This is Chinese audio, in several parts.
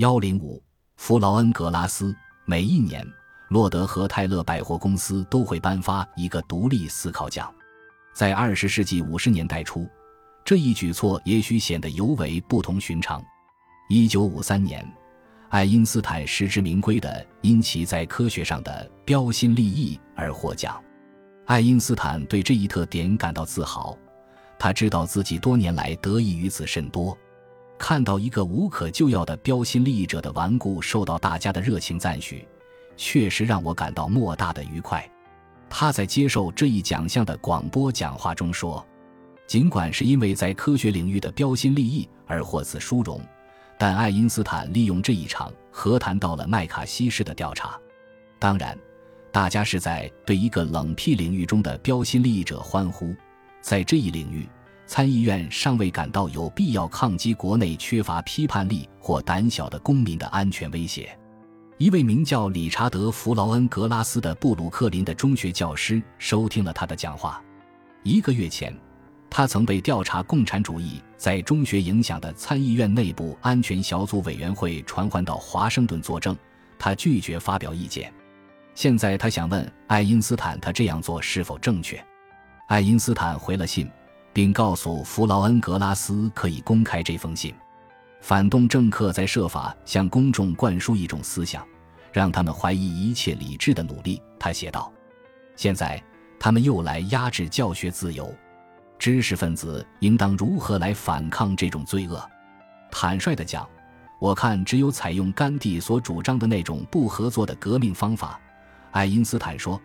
幺零五，弗劳恩格拉斯。每一年，洛德和泰勒百货公司都会颁发一个独立思考奖。在二十世纪五十年代初，这一举措也许显得尤为不同寻常。一九五三年，爱因斯坦实至名归的因其在科学上的标新立异而获奖。爱因斯坦对这一特点感到自豪，他知道自己多年来得益于此甚多。看到一个无可救药的标新立异者的顽固受到大家的热情赞许，确实让我感到莫大的愉快。他在接受这一奖项的广播讲话中说：“尽管是因为在科学领域的标新立异而获此殊荣，但爱因斯坦利用这一场和谈到了麦卡锡式的调查。当然，大家是在对一个冷僻领域中的标新立异者欢呼，在这一领域。”参议院尚未感到有必要抗击国内缺乏批判力或胆小的公民的安全威胁。一位名叫理查德·弗劳恩格拉斯的布鲁克林的中学教师收听了他的讲话。一个月前，他曾被调查共产主义在中学影响的参议院内部安全小组委员会传唤到华盛顿作证，他拒绝发表意见。现在他想问爱因斯坦，他这样做是否正确？爱因斯坦回了信。并告诉弗劳恩格拉斯可以公开这封信。反动政客在设法向公众灌输一种思想，让他们怀疑一切理智的努力。他写道：“现在他们又来压制教学自由，知识分子应当如何来反抗这种罪恶？”坦率地讲，我看只有采用甘地所主张的那种不合作的革命方法。爱因斯坦说。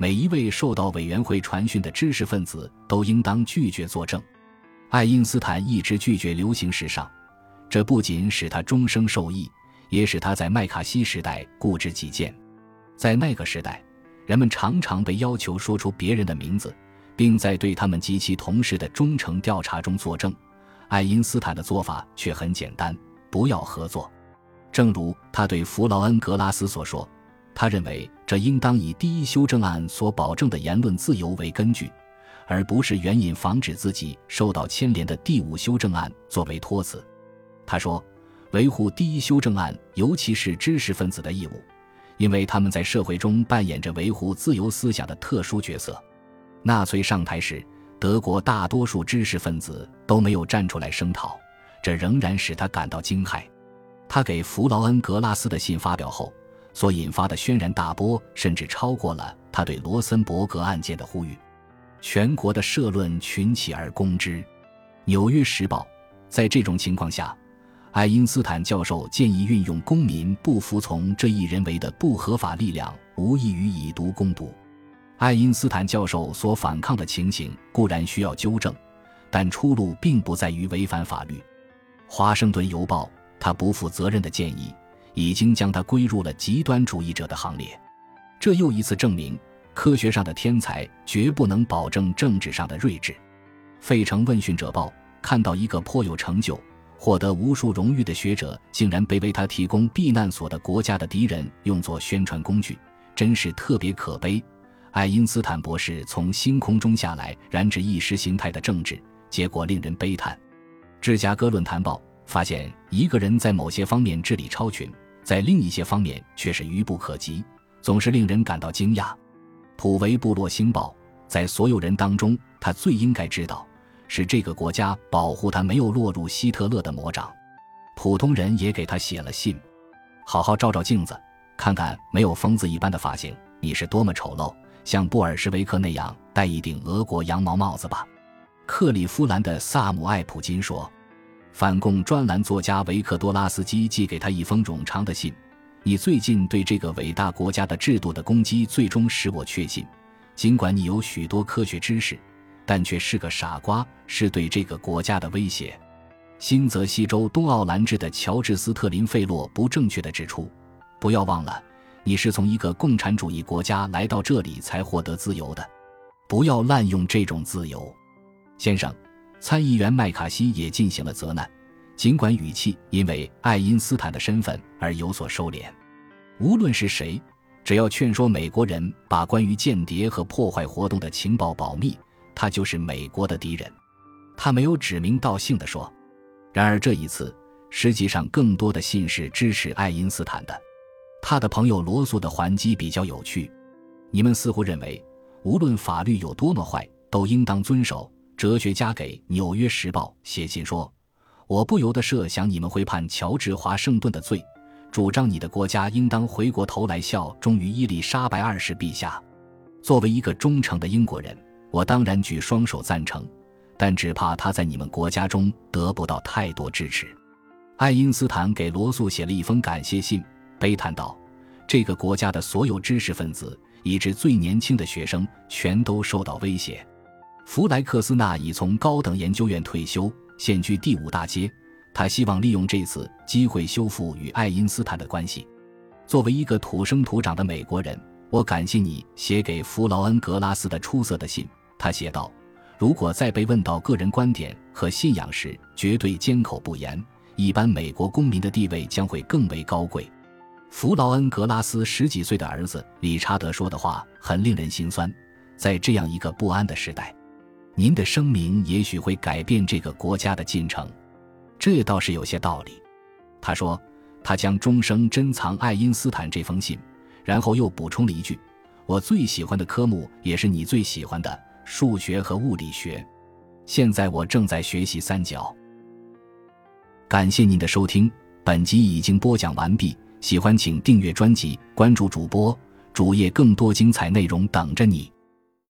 每一位受到委员会传讯的知识分子都应当拒绝作证。爱因斯坦一直拒绝流行时尚，这不仅使他终生受益，也使他在麦卡锡时代固执己见。在那个时代，人们常常被要求说出别人的名字，并在对他们及其同事的忠诚调查中作证。爱因斯坦的做法却很简单：不要合作。正如他对弗劳恩格拉斯所说。他认为这应当以第一修正案所保证的言论自由为根据，而不是援引防止自己受到牵连的第五修正案作为托词。他说：“维护第一修正案，尤其是知识分子的义务，因为他们在社会中扮演着维护自由思想的特殊角色。”纳粹上台时，德国大多数知识分子都没有站出来声讨，这仍然使他感到惊骇。他给弗劳恩格拉斯的信发表后。所引发的轩然大波，甚至超过了他对罗森伯格案件的呼吁。全国的社论群起而攻之，《纽约时报》在这种情况下，爱因斯坦教授建议运用公民不服从这一人为的不合法力量，无异于以毒攻毒。爱因斯坦教授所反抗的情形固然需要纠正，但出路并不在于违反法律。《华盛顿邮报》他不负责任的建议。已经将他归入了极端主义者的行列，这又一次证明科学上的天才绝不能保证政治上的睿智。《费城问讯者报》看到一个颇有成就、获得无数荣誉的学者，竟然被为他提供避难所的国家的敌人用作宣传工具，真是特别可悲。爱因斯坦博士从星空中下来，染指意识形态的政治，结果令人悲叹。《芝加哥论坛报》发现一个人在某些方面智力超群。在另一些方面却是愚不可及，总是令人感到惊讶。普维部落星报在所有人当中，他最应该知道是这个国家保护他没有落入希特勒的魔掌。普通人也给他写了信：好好照照镜子，看看没有疯子一般的发型，你是多么丑陋，像布尔什维克那样戴一顶俄国羊毛帽子吧。克利夫兰的萨姆艾普金说。反共专栏作家维克多拉斯基寄给他一封冗长的信。你最近对这个伟大国家的制度的攻击，最终使我确信，尽管你有许多科学知识，但却是个傻瓜，是对这个国家的威胁。新泽西州东奥兰治的乔治斯特林费洛不正确地指出：不要忘了，你是从一个共产主义国家来到这里才获得自由的，不要滥用这种自由，先生。参议员麦卡锡也进行了责难，尽管语气因为爱因斯坦的身份而有所收敛。无论是谁，只要劝说美国人把关于间谍和破坏活动的情报保密，他就是美国的敌人。他没有指名道姓地说。然而这一次，实际上，更多的信是支持爱因斯坦的。他的朋友罗素的还击比较有趣。你们似乎认为，无论法律有多么坏，都应当遵守。哲学家给《纽约时报》写信说：“我不由得设想你们会判乔治·华盛顿的罪，主张你的国家应当回过头来效忠于伊丽莎白二世陛下。”作为一个忠诚的英国人，我当然举双手赞成，但只怕他在你们国家中得不到太多支持。爱因斯坦给罗素写了一封感谢信，悲叹道：“这个国家的所有知识分子，以致最年轻的学生，全都受到威胁。”弗莱克斯纳已从高等研究院退休，现居第五大街。他希望利用这次机会修复与爱因斯坦的关系。作为一个土生土长的美国人。我感谢你写给弗劳恩·格拉斯的出色的信。他写道：“如果在被问到个人观点和信仰时，绝对缄口不言，一般美国公民的地位将会更为高贵。”弗劳恩·格拉斯十几岁的儿子理查德说的话很令人心酸。在这样一个不安的时代，您的声明也许会改变这个国家的进程。这倒是有些道理。他说，他将终生珍藏爱因斯坦这封信。然后又补充了一句：“我最喜欢的科目也是你最喜欢的数学和物理学。现在我正在学习三角。”感谢您的收听，本集已经播讲完毕。喜欢请订阅专辑，关注主播主页，更多精彩内容等着你。